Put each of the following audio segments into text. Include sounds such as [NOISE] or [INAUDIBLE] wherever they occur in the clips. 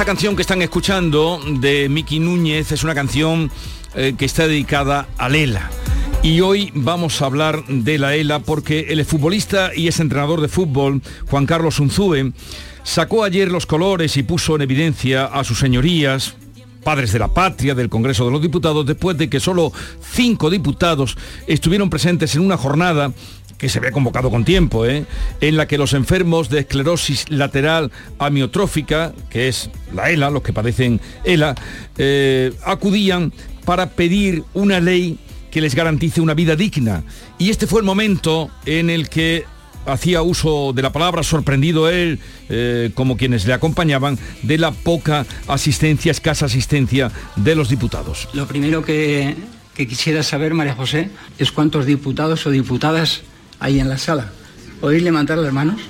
Esta canción que están escuchando de Miki Núñez es una canción eh, que está dedicada a Lela. Y hoy vamos a hablar de la ELA porque el futbolista y ex entrenador de fútbol, Juan Carlos Unzúe, sacó ayer los colores y puso en evidencia a sus señorías, padres de la patria del Congreso de los Diputados, después de que solo cinco diputados estuvieron presentes en una jornada que se había convocado con tiempo, ¿eh? en la que los enfermos de esclerosis lateral amiotrófica, que es la ELA, los que padecen ELA, eh, acudían para pedir una ley que les garantice una vida digna. Y este fue el momento en el que hacía uso de la palabra, sorprendido él, eh, como quienes le acompañaban, de la poca asistencia, escasa asistencia de los diputados. Lo primero que, que quisiera saber, María José, es cuántos diputados o diputadas hay en la sala. ¿Podéis levantar las manos?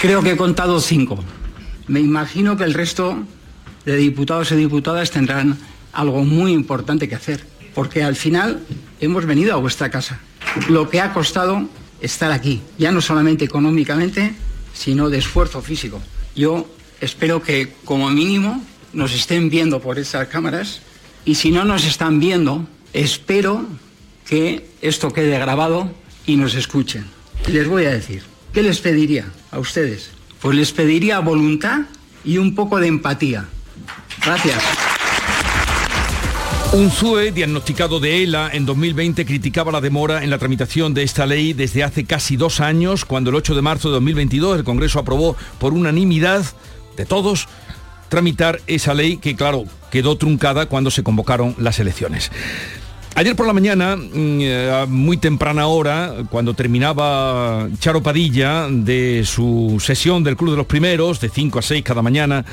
Creo que he contado cinco. Me imagino que el resto de diputados y diputadas tendrán algo muy importante que hacer, porque al final hemos venido a vuestra casa. Lo que ha costado estar aquí, ya no solamente económicamente, sino de esfuerzo físico. Yo espero que como mínimo nos estén viendo por esas cámaras y si no nos están viendo, espero que esto quede grabado y nos escuchen. Les voy a decir, ¿qué les pediría a ustedes? Pues les pediría voluntad y un poco de empatía. Gracias. Un ZUE diagnosticado de ELA en 2020 criticaba la demora en la tramitación de esta ley desde hace casi dos años, cuando el 8 de marzo de 2022 el Congreso aprobó por unanimidad de todos tramitar esa ley que, claro, quedó truncada cuando se convocaron las elecciones. Ayer por la mañana, mm, eh, muy temprana hora, cuando terminaba Charo Padilla de su sesión del Club de los Primeros, de 5 a 6 cada mañana,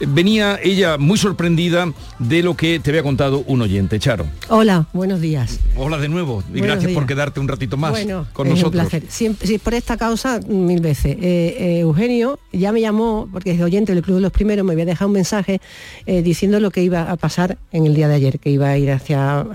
venía ella muy sorprendida de lo que te había contado un oyente, Charo. Hola, buenos días. Hola de nuevo y Buenos gracias por quedarte un ratito más bueno, con es nosotros. un placer. Siempre, sí, por esta causa, mil veces. Eh, eh, Eugenio ya me llamó, porque es oyente del Club de los Primeros, me había dejado un mensaje eh, diciendo lo que iba a pasar en el día de ayer, que iba a ir hacia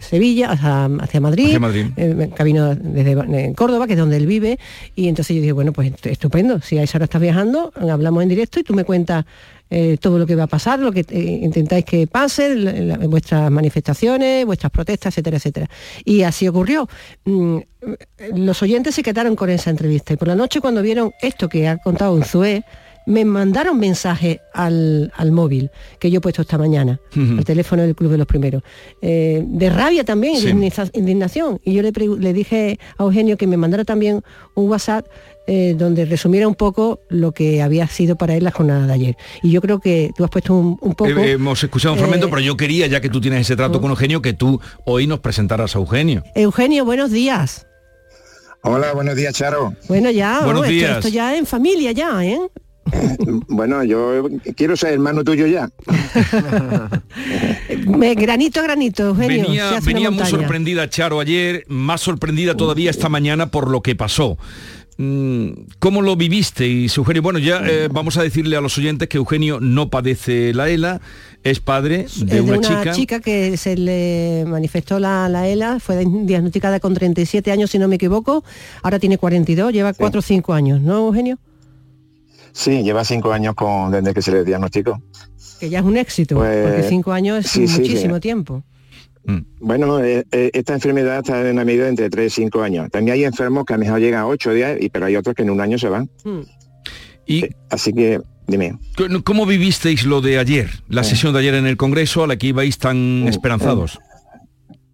Sevilla, hacia, hacia Madrid, Hacia Madrid. camino desde Córdoba, que es donde él vive, y entonces yo dije, bueno, pues est- estupendo, si a esa hora estás viajando, hablamos en directo y tú me cuentas eh, todo lo que va a pasar, lo que eh, intentáis que pase, la- la- vuestras manifestaciones, vuestras protestas, etcétera, etcétera. Y así ocurrió. Mm, los oyentes se quedaron con esa entrevista y por la noche cuando vieron esto que ha contado Unzué, me mandaron mensaje al, al móvil que yo he puesto esta mañana, Ujú. al teléfono del Club de los Primeros, eh, de rabia también, Sí. de indigna- indignación. Y yo le, le dije a Eugenio que me mandara también un WhatsApp eh, donde resumiera un poco lo que había sido para él la jornada de ayer. Y yo creo que tú has puesto un, un poco... Eh, hemos escuchado un fragmento, eh, pero yo quería, ya que tú tienes ese trato con Eugenio, que tú hoy nos presentaras a Eugenio. Eugenio, buenos días. Hola, buenos días, Charo. Bueno, ya, Buenos esto- días. Esto, ya en familia ya, ¿eh? [LAUGHS] Bueno, yo quiero ser hermano tuyo ya. Me- [LAUGHS] granito a granito, Eugenio. Venía, venía muy sorprendida Charo ayer, más sorprendida todavía esta mañana por lo que pasó. Mm, ¿Cómo lo vivisteis, Eugenio? Bueno, ya eh, vamos a decirle a los oyentes que Eugenio no padece la ELA, es padre Es de una, chica. que se le manifestó la, la ELA, fue diagnosticada con 37 años, si no me equivoco, ahora tiene 42, lleva 4 o 5 años, ¿no, Eugenio? Sí, lleva cinco años con, desde que se le diagnosticó. Que ya es un éxito, Pues, porque 5 años es sí, sí, muchísimo sí. tiempo. Mm. Bueno, eh, eh, esta enfermedad está en una medida entre 3 y 5 años. También hay enfermos que a lo mejor llegan a 8 días, y, pero hay otros que en un año se van. Hmm. ¿Y Eh, Así que, dime. cómo vivisteis lo de ayer, la Eh. sesión de ayer en el Congreso a la que ibais tan esperanzados?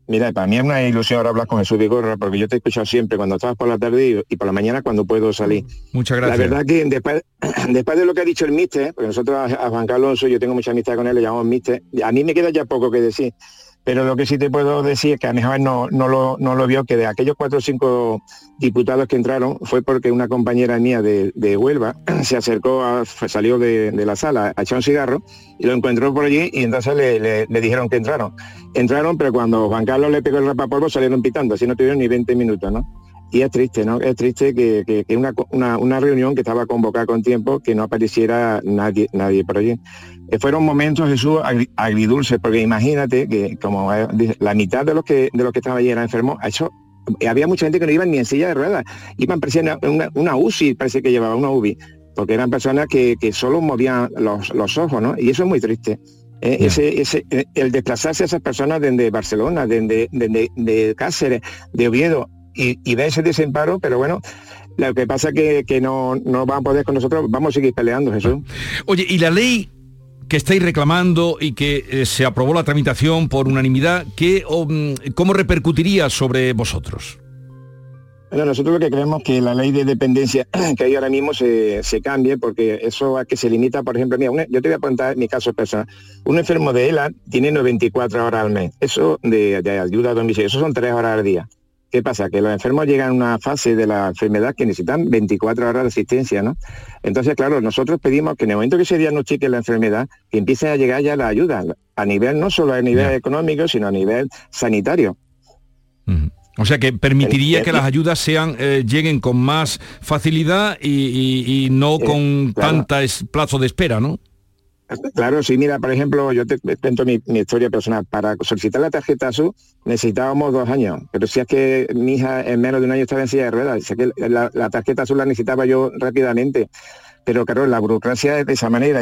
Mira, para mí es una ilusión ahora hablar con Jesús Vigorra, porque yo te he escuchado siempre cuando estabas por la tarde y- por la mañana cuando puedo salir. Muchas La gracias. verdad que después, [CLEARS THROAT] después de lo que ha dicho el míster, porque nosotros a, a Juan Carlos Alonso, yo tengo mucha amistad con él, le llamamos míster, a mí me queda ya poco que decir. Pero lo que sí te puedo decir es que a joven no, no, lo, no lo vio, que de aquellos cuatro o cinco diputados que entraron fue porque una compañera mía de, de Huelva [CLEARS THROAT] se acercó, a- salió de, la sala a echar un cigarro y lo encontró por allí y entonces le, le- le dijeron que entraron. Entraron, pero cuando Juan Carlos le pegó el rapapolvo salieron pitando, así no tuvieron ni 20 minutos, ¿no? Y es triste, ¿no? Es triste que, que- que una, una, una reunión que estaba convocada con tiempo, que no apareciera nadie, nadie por allí. Eh, fueron momentos, Jesús, agri- agridulces, porque imagínate que como eh, la mitad de los que de los que estaban allí eran enfermos, eso eh, había mucha gente que no iban ni en silla de ruedas, iban parecía una, una, UCI, parece que llevaba una UBI, porque eran personas que, que solo movían los, los ojos, ¿no? Y eso es muy triste. Eh, ese, ese, el desplazarse a esas personas desde Barcelona, desde, desde de Cáceres, de Oviedo, y, y ese desemparo, pero bueno, lo que pasa es que, que no, no van a poder con nosotros, vamos a seguir peleando, Jesús. Oye, ¿y la ley que estáis reclamando y que eh, se aprobó la tramitación por unanimidad, ¿qué, mm, ¿cómo repercutiría sobre vosotros? Bueno, nosotros lo que creemos que la ley de dependencia [CLEARS THROAT] que hay ahora mismo se, se cambie porque eso a que se limita, por ejemplo, mira, una- yo te voy a contar mi caso personal. Un enfermo de ELA tiene 94 horas al mes. Eso de, de ayuda a domicilio, eso son 3 horas al día. ¿Qué pasa? Que los enfermos llegan a una fase de la enfermedad que necesitan 24 horas de asistencia, ¿no? Entonces, claro, nosotros pedimos que en el momento que se diagnostique la enfermedad, que empiece a llegar ya la ayuda, a nivel, no solo a nivel económico, sino a nivel sanitario. O sea que permitiría que las ayudas sean eh, lleguen con más facilidad y, y- y no Eh, con claro. tanta es- plazo de espera, ¿no? Claro, sí, mira, por ejemplo, yo te cuento mi, historia personal. Para solicitar la tarjeta azul necesitábamos dos años, pero si es que mi hija en menos de un año estaba en silla de ruedas, que la tarjeta azul la necesitaba yo rápidamente. Pero claro, la burocracia es de esa manera.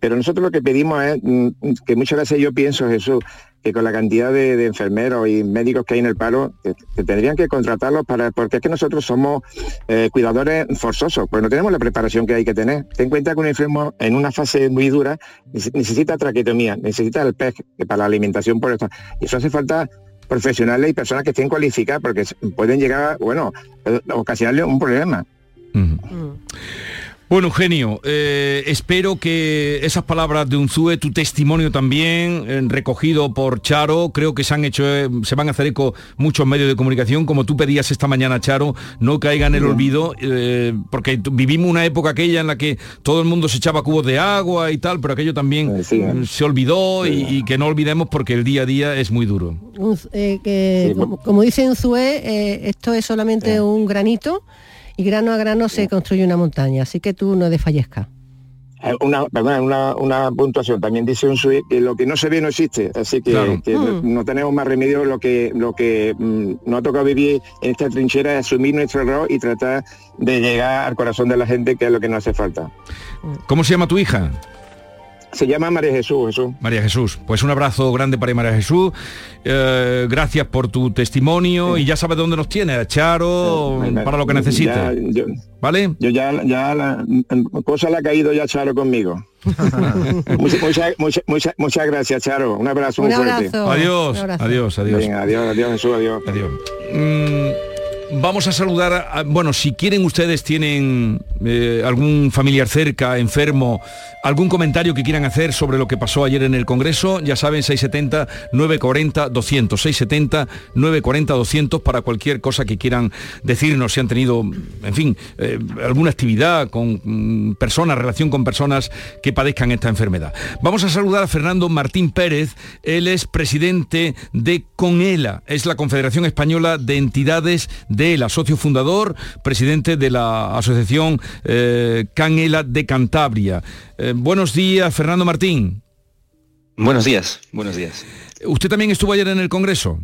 Pero nosotros lo que pedimos es mm, que muchas veces yo pienso, Jesús, que con la cantidad de, de enfermeros y médicos que hay en el paro, que, que tendrían que contratarlos para, porque es que nosotros somos eh, cuidadores forzosos, pues no tenemos la preparación que hay que tener. Ten en cuenta que un enfermo en una fase muy dura nece- necesita traquetomía, necesita el PEG para la alimentación por esto. Y eso hace falta profesionales y personas que estén cualificadas porque pueden llegar, bueno, eh, a ocasionarle un problema. Ujú. Bueno, Eugenio, eh, espero que esas palabras de Unzue, tu testimonio también, eh, recogido por Charo, creo que se han hecho, eh, se van a hacer eco muchos medios de comunicación, como tú pedías esta mañana, Charo, no caiga en el olvido, eh, porque vivimos una época aquella en la que todo el mundo se echaba cubos de agua y tal, pero aquello también Eh, sí, eh. mm, se olvidó y, y que no olvidemos porque el día a día es muy duro. Un- eh, que, Sí, como, como dice en Zue, eh, esto es solamente un granito y grano a grano se construye una montaña, así que tú no desfallezcas. Eh, Una, perdona, una, una puntuación. También dice un suite que lo que no se ve no existe. Así que, Claro. que no, Mm. no tenemos más remedio. Lo que, lo que mm, nos ha tocado vivir en esta trinchera es asumir nuestro error y tratar de llegar al corazón de la gente, que es lo que nos hace falta. ¿Cómo se llama tu hija? Se llama María Jesús, Jesús. María Jesús, pues un abrazo grande para María Jesús. Eh, gracias por tu testimonio y ya sabes dónde nos tiene, a Charo, para lo que necesite. Ya, yo, ¿Vale? yo ya, ya la cosa le ha caído ya Charo conmigo. [LAUGHS] muchas, muchas, muchas, muchas, muchas gracias, Charo. Un abrazo Un muy fuerte. abrazo. Adiós, Un abrazo. adiós, adiós. Venga, adiós, adiós, Jesús, adiós. Adiós. Mm, vamos a saludar, a- bueno, si quieren ustedes tienen eh, algún familiar cerca, enfermo, algún comentario que quieran hacer sobre lo que pasó ayer en el Congreso, ya saben, 670-940-200, 670-940-200 para cualquier cosa que quieran decirnos, si han tenido, en fin, eh, alguna actividad con mm, personas, relación con personas que padezcan esta enfermedad. Vamos a saludar a Fernando Martín Pérez, él es presidente de CONELA, es la Confederación Española de Entidades de ELA, socio fundador, presidente de la Asociación eh, CANELA de Cantabria. Eh, buenos días, Fernando Martín. Buenos días, buenos días. ¿Usted también estuvo ayer en el Congreso?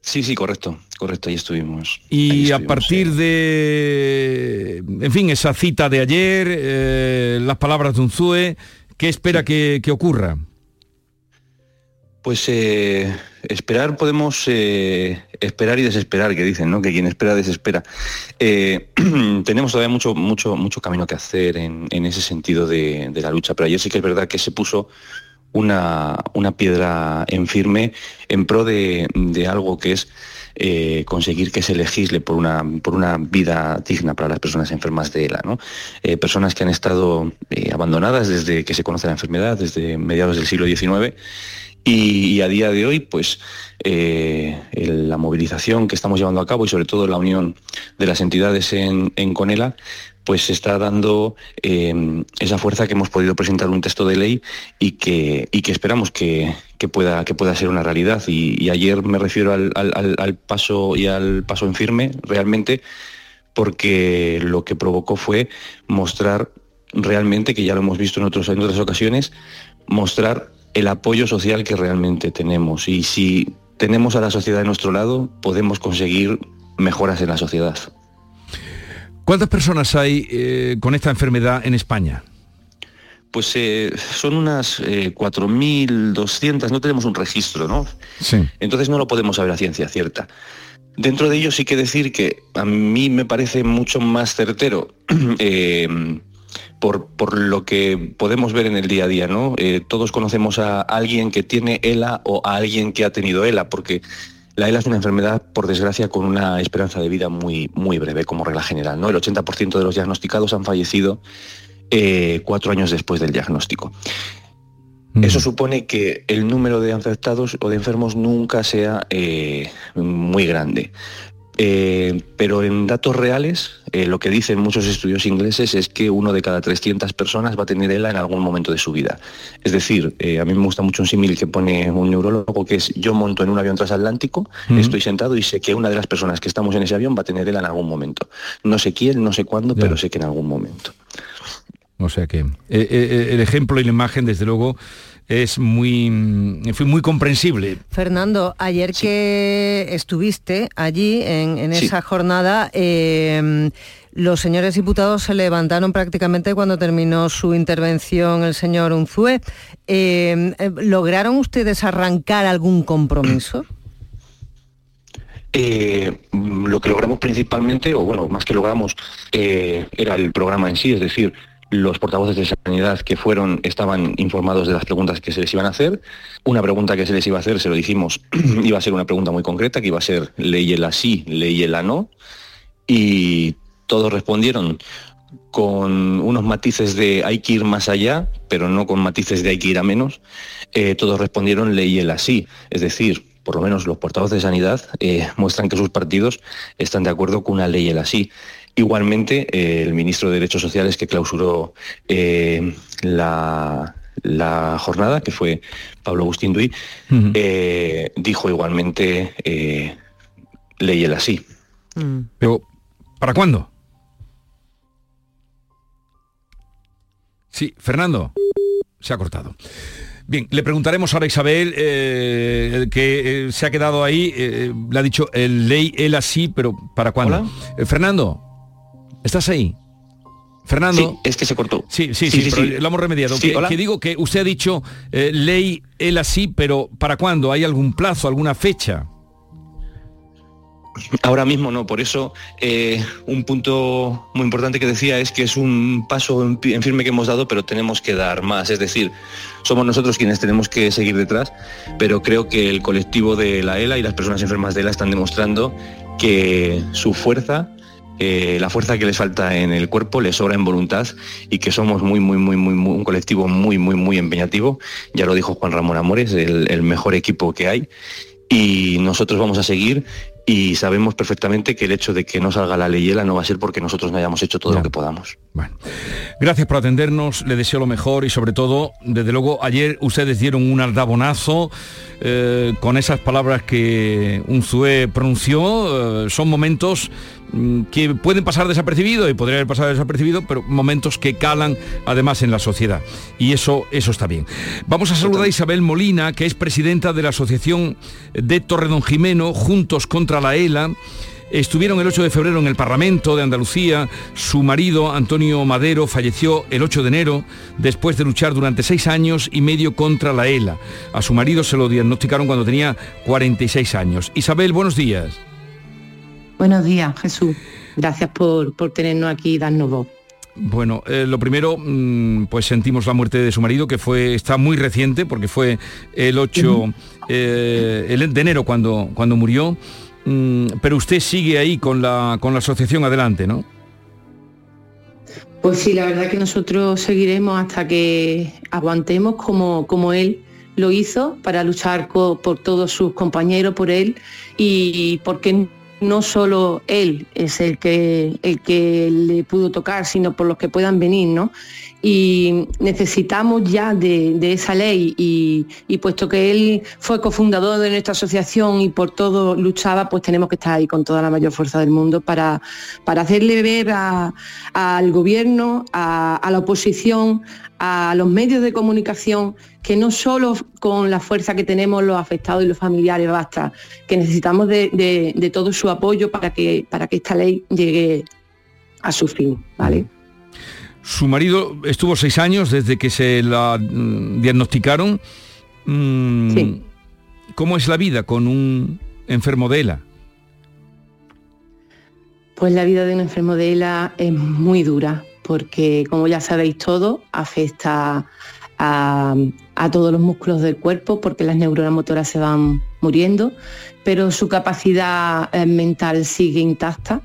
Sí, sí, correcto, correcto, ahí estuvimos. Y Ahí a partir sí. de, en fin, esa cita de ayer, eh, las palabras de Unzue, ¿qué espera que, que ocurra? Pues eh, esperar podemos eh, esperar y desesperar, que dicen, ¿no? Que quien espera desespera. Eh, [CLEARS THROAT] tenemos todavía mucho, mucho, mucho camino que hacer en, en ese sentido de, de la lucha, pero ayer sí que es verdad que se puso una, una piedra en firme en pro de, de algo que es conseguir que se legisle por una, por una vida digna para las personas enfermas de ELA. ¿no? Personas que han estado abandonadas desde que se conoce la enfermedad, desde mediados del siglo XIX. Y, a día de hoy, pues eh, la movilización que estamos llevando a cabo y sobre todo la unión de las entidades en, en Conela, pues está dando eh, esa fuerza que hemos podido presentar un texto de ley y que, y que esperamos que, que pueda, que pueda ser una realidad. Y, ayer me refiero al- al paso y al paso en firme, realmente, porque lo que provocó fue mostrar realmente, que ya lo hemos visto en, otros, en otras ocasiones, mostrar el apoyo social que realmente tenemos. Y si tenemos a la sociedad de nuestro lado, podemos conseguir mejoras en la sociedad. ¿Cuántas personas hay eh, con esta enfermedad en España? Pues eh, son unas eh, 4.200, no tenemos un registro, ¿no? Sí. Entonces no lo podemos saber a ciencia cierta. Dentro de ello sí que decir que a mí me parece mucho más certero [CLEARS THROAT] eh, por, por lo que podemos ver en el día a día, ¿no? Eh, todos conocemos a alguien que tiene ELA o a alguien que ha tenido ELA, porque la ELA es una enfermedad, por desgracia, con una esperanza de vida muy, muy breve, como regla general, ¿no? El 80% de los diagnosticados han fallecido eh, cuatro años después del diagnóstico. Eso supone que el número de afectados o de enfermos nunca sea eh, muy grande. Eh, pero en datos reales, eh, lo que dicen muchos estudios ingleses es que uno de cada 300 personas va a tener ELA en algún momento de su vida. Es decir, eh, a mí me gusta mucho un símil que pone un neurólogo, que es yo monto en un avión transatlántico, estoy sentado y sé que una de las personas que estamos en ese avión va a tener ELA en algún momento. No sé quién, no sé cuándo, Ya. pero sé que en algún momento. O sea que eh, eh, el ejemplo y la imagen, desde luego, es muy, mm, en fin, muy comprensible. Fernando, ayer que estuviste allí en, en Sí. esa jornada, eh, los señores diputados se levantaron prácticamente cuando terminó su intervención el señor Unzué. Eh, eh, ¿Lograron ustedes arrancar algún compromiso? [CLEARS THROAT] Eh, mm, lo que logramos principalmente, o bueno, más que logramos, eh, era el programa en sí, es decir, los portavoces de sanidad que fueron estaban informados de las preguntas que se les iban a hacer. Una pregunta que se les iba a hacer, se lo dijimos, [CLEARS THROAT] iba a ser una pregunta muy concreta, que iba a ser ley el sí, ley el no. Y todos respondieron con unos matices de hay que ir más allá, pero no con matices de hay que ir a menos. Eh, todos respondieron ley el así, es decir, por lo menos los portavoces de sanidad eh, muestran que sus partidos están de acuerdo con una ley el así. Igualmente, eh, el ministro de Derechos Sociales que clausuró eh, la, la jornada, que fue Pablo Agustín Duy, eh, dijo igualmente eh, ley el así. Mm. Pero, ¿para cuándo? Sí, Fernando. Se ha cortado. Bien, le preguntaremos ahora a Isabel, eh, que eh, se ha quedado ahí, eh, le ha dicho el ley, él así, pero ¿para cuándo? Eh, Fernando, ¿estás ahí? Fernando. Sí, es que se cortó. Sí, sí, sí, pero lo hemos remediado. Sí, que, digo que usted ha dicho eh, ley, él así, pero ¿para cuándo? ¿Hay algún plazo, alguna fecha? Ahora mismo no, por eso eh, un punto muy importante que decía es que es un paso en firme que hemos dado, pero tenemos que dar más. Es decir, somos nosotros quienes tenemos que seguir detrás, pero creo que el colectivo de la ELA y las personas enfermas de ELA están demostrando que su fuerza, eh, la fuerza que les falta en el cuerpo, les sobra en voluntad y que somos muy, muy, muy, muy, muy- un colectivo muy, muy, muy empeñativo. Ya lo dijo Juan Ramón Amores, el- el mejor equipo que hay y nosotros vamos a seguir y sabemos perfectamente que el hecho de que no salga la leyela no va a ser porque nosotros no hayamos hecho todo lo que podamos. Bueno, gracias por atendernos, le deseo lo mejor y sobre todo, desde luego, ayer ustedes dieron un aldabonazo eh, con esas palabras que un Zue pronunció. eh, son momentos que pueden pasar desapercibidos y podrían haber pasado desapercibidos, pero momentos que calan además en la sociedad. Y eso, eso está bien. Vamos a saludar a Isabel Molina, que es presidenta de la Asociación de Torredón Jimeno, Juntos contra la ELA. Estuvieron el 8 de febrero en el Parlamento de Andalucía. Su marido, Antonio Madero, falleció el 8 de enero después de luchar durante seis años y medio contra la ELA. A su marido se lo diagnosticaron cuando tenía 46 años. Isabel, buenos días. Buenos días, Jesús. Gracias por, por tenernos aquí y darnos voz. Bueno, eh, lo primero, mm, pues sentimos la muerte de su marido, que fue está muy reciente, porque fue el 8 eh, el de enero cuando, cuando murió. Mm, pero usted sigue ahí con la, con la asociación adelante, ¿no? Pues sí, la verdad que nosotros seguiremos hasta que aguantemos como, como él lo hizo para luchar por todos sus compañeros, por él y porque no solo él es el que, el que le pudo tocar, sino por los que puedan venir, ¿no? Y necesitamos ya de, esa ley y, puesto que él fue cofundador de nuestra asociación y por todo luchaba, pues tenemos que estar ahí con toda la mayor fuerza del mundo para, para hacerle ver al gobierno, a, la oposición, a los medios de comunicación, que no solo con la fuerza que tenemos los afectados y los familiares basta, que necesitamos de, de- de todo su apoyo para que, para que esta ley llegue a su fin, ¿vale? Su marido estuvo seis años desde que se la mm, diagnosticaron. Mm, Sí. ¿Cómo es la vida con un enfermo de ELA? Pues la vida de un enfermo de ELA es muy dura, porque como ya sabéis todo, afecta a, a todos los músculos del cuerpo, porque las neuronas motoras se van muriendo, pero su capacidad eh, mental sigue intacta.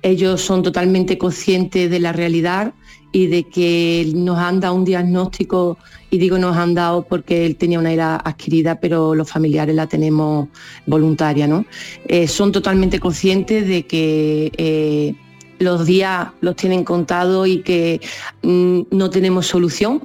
Ellos son totalmente conscientes de la realidad y de que nos han dado un diagnóstico, y digo nos han dado porque él tenía una era adquirida, pero los familiares la tenemos voluntaria, ¿no? Eh, son totalmente conscientes de que eh, los días los tienen contados y que mm, no tenemos solución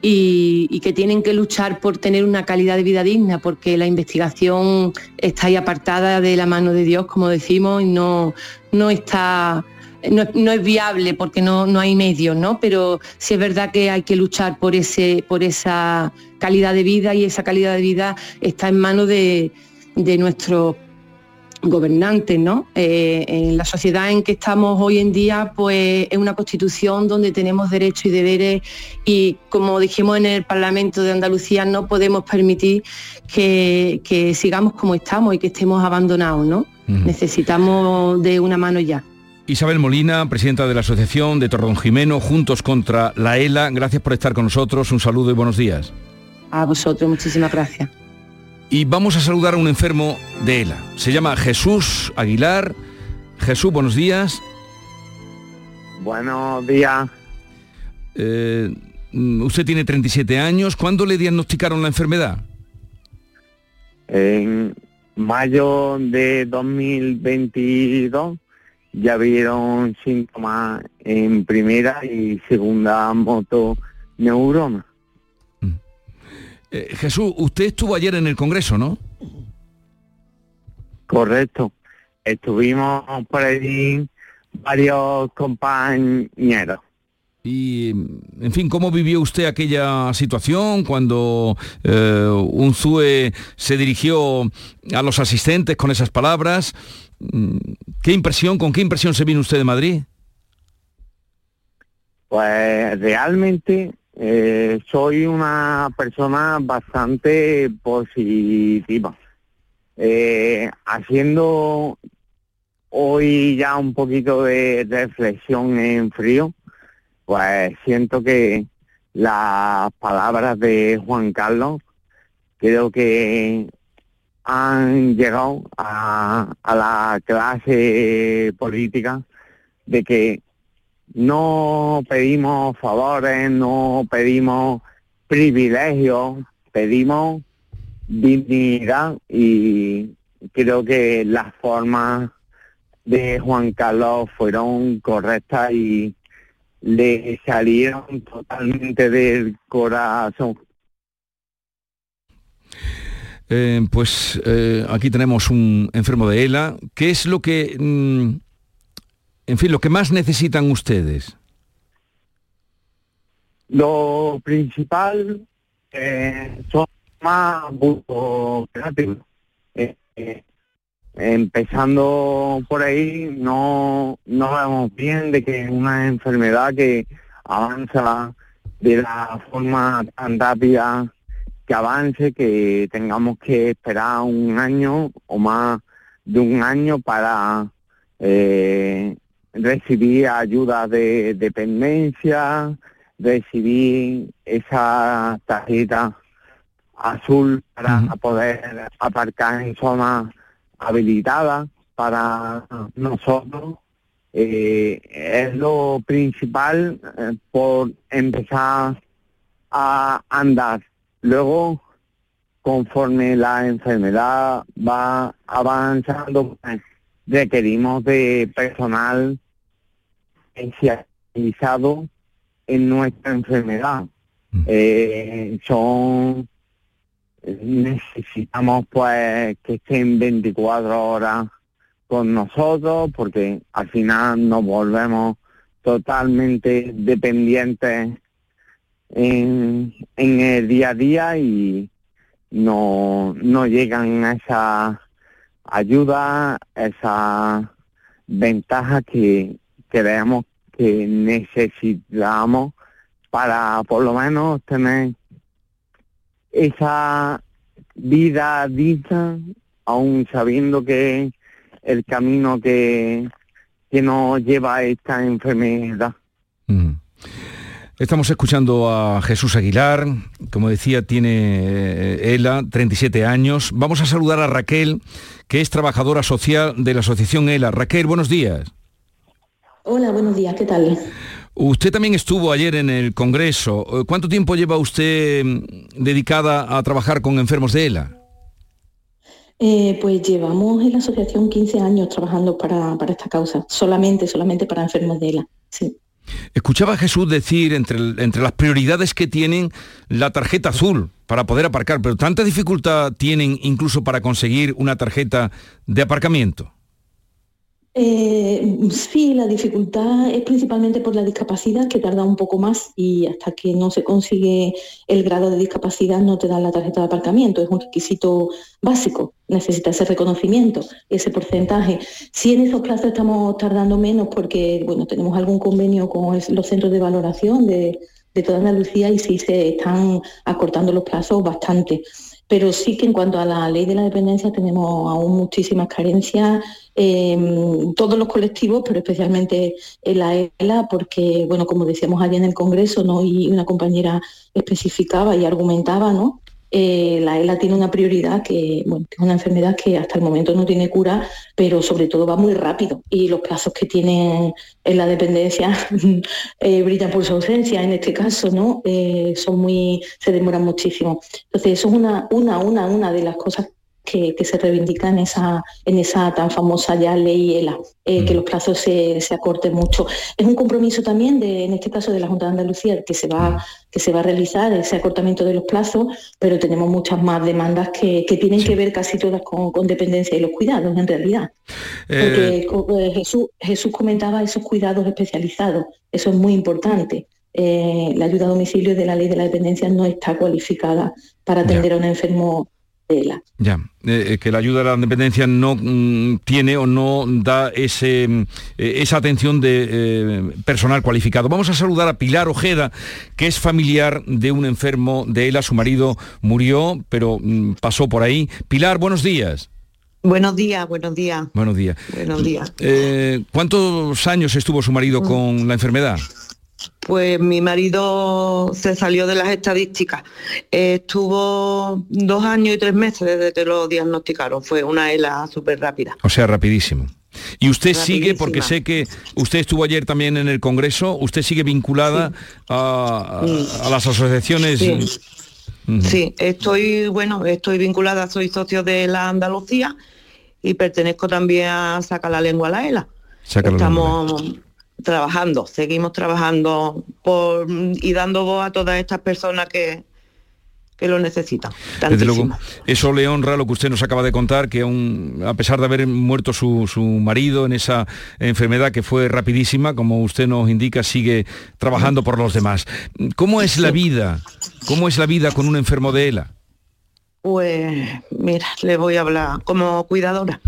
y, y que tienen que luchar por tener una calidad de vida digna, porque la investigación está ahí apartada de la mano de Dios, como decimos, y no, no está... No, no es viable porque no, no hay medios, ¿no? Pero sí es verdad que hay que luchar por, ese, por esa calidad de vida y esa calidad de vida está en manos de, de nuestros gobernantes, ¿no? Eh, en la sociedad en que estamos hoy en día, pues es una constitución donde tenemos derechos y deberes y como dijimos en el Parlamento de Andalucía, no podemos permitir que, que sigamos como estamos y que estemos abandonados, ¿no? Necesitamos de una mano ya. Isabel Molina, presidenta de la Asociación de Torredón Jimeno, Juntos contra la ELA, gracias por estar con nosotros, un saludo y buenos días. A vosotros, muchísimas gracias. Y vamos a saludar a un enfermo de ELA. Se llama Jesús Aguilar. Jesús, buenos días. Buenos días. Eh, usted tiene 37 años. ¿Cuándo le diagnosticaron la enfermedad? En mayo de 2022 ya vieron síntomas en primera y segunda moto neurona. Eh, Jesús, usted estuvo ayer en el Congreso, ¿no? Correcto. Estuvimos por allí varios compañeros. Y, en fin, ¿cómo vivió usted aquella situación cuando eh, un ZUE se dirigió a los asistentes con esas palabras? ¿Qué impresión, con qué impresión se vino usted de Madrid? Pues realmente eh, soy una persona bastante positiva. Eh, haciendo hoy ya un poquito de reflexión en frío, pues siento que las palabras de Juan Carlos creo que han llegado a, la clase política de que no pedimos favores, no pedimos privilegios, pedimos dignidad y creo que las formas de Juan Carlos fueron correctas y le salieron totalmente del corazón. Eh, pues eh, aquí tenemos un enfermo de ELA. ¿Qué es lo que, mm, en fin, lo que más necesitan ustedes? Lo principal eh, son más empezando por ahí, no, no vemos bien de que es una enfermedad que avanza de la forma tan rápida que avance, que tengamos que esperar un año o más de un año para eh, recibí ayuda de dependencia, recibí esa tarjeta azul para poder aparcar en zona habilitada para nosotros. Eh, es lo principal eh, por empezar a andar. Luego, conforme la enfermedad va avanzando, pues, requerimos de personal especializado en nuestra enfermedad. Eh, son necesitamos pues que estén 24 horas con nosotros porque al final nos volvemos totalmente dependientes en, en el día a día y no, no llegan a esa ayuda, esa ventaja que creemos que necesitamos para por lo menos tener esa vida digna, aún sabiendo que el camino que, que nos lleva a esta enfermedad. Estamos escuchando a Jesús Aguilar, como decía, tiene eh, ELA, 37 años. Vamos a saludar a Raquel, que es trabajadora social de la Asociación ELA. Raquel, buenos días. Hola, buenos días, ¿qué tal? Usted también estuvo ayer en el Congreso. Eh, ¿Cuánto tiempo lleva usted mm, dedicada a trabajar con enfermos de ELA? Eh, pues llevamos en la asociación 15 años trabajando para, para, esta causa, solamente, solamente para enfermos de ELA. Sí. Escuchaba a Jesús decir entre, entre las prioridades que tienen la tarjeta azul para poder aparcar, pero ¿tanta dificultad tienen incluso para conseguir una tarjeta de aparcamiento? Eh, sí, la dificultad es principalmente por la discapacidad, que tarda un poco más y hasta que no se consigue el grado de discapacidad no te dan la tarjeta de aparcamiento. Es un requisito básico, necesita ese reconocimiento, ese porcentaje. Si en esos plazos estamos tardando menos porque bueno, tenemos algún convenio con los centros de valoración de toda Andalucía y sí se están acortando los plazos bastante pero sí que en cuanto a la ley de la dependencia tenemos aún muchísimas carencias en todos los colectivos, pero especialmente en la ELA, porque, bueno, como decíamos allí en el Congreso, ¿no? y una compañera especificaba y argumentaba, ¿no? Eh, la ELA tiene una prioridad que, bueno, es una enfermedad que hasta el momento no tiene cura, pero sobre todo va muy rápido y los plazos que tienen en la dependencia [LAUGHS] eh, brillan por su ausencia en este caso, ¿no? Eh, son muy, se demoran muchísimo. Entonces, eso es una, una, una, una de las cosas que, se reivindica en esa, en esa tan famosa ya ley ELA, eh, que mm. los plazos se, se, acorten mucho. Es un compromiso también, de, en este caso de la Junta de Andalucía, que se, va, mm. que se va a realizar ese acortamiento de los plazos, pero tenemos muchas más demandas que, tienen que ver casi todas con, dependencia y los cuidados, en realidad. Eh, Porque eh, Jesús, Jesús comentaba esos cuidados especializados, eso es muy importante. la ayuda a domicilio de la ley de la dependencia no está cualificada para atender a un enfermo ya, eh, eh, que la ayuda a la dependencia no mm, tiene o no da ese, mm, eh, esa atención de personal cualificado. Vamos a saludar a Pilar Ojeda, que es familiar de un enfermo de ELA. Su marido murió, pero mm, pasó por ahí. Pilar, buenos días. Buenos días, buenos días. Buenos días. Buenos días. ¿Cuántos años estuvo su marido con la enfermedad? Pues mi marido se salió de las estadísticas. estuvo dos años y tres meses desde que lo diagnosticaron. Fue una ELA súper rápida. O sea, rapidísimo. Y usted sigue, porque sé que usted estuvo ayer también en el Congreso, usted sigue vinculada a, las asociaciones. Sí. estoy, bueno, estoy vinculada, soy socio de la Andalucía y pertenezco también a Saca la Lengua a la ELA. Estamos trabajando, seguimos trabajando por, y dando voz a todas estas personas que, que lo necesitan. Desde luego, eso le honra lo que usted nos acaba de contar, que aún, a pesar de haber muerto su, su, marido en esa enfermedad que fue rapidísima, como usted nos indica, sigue trabajando por los demás. ¿Cómo es la vida? ¿Cómo es la vida con un enfermo de ELA? Pues mira, le voy a hablar como cuidadora.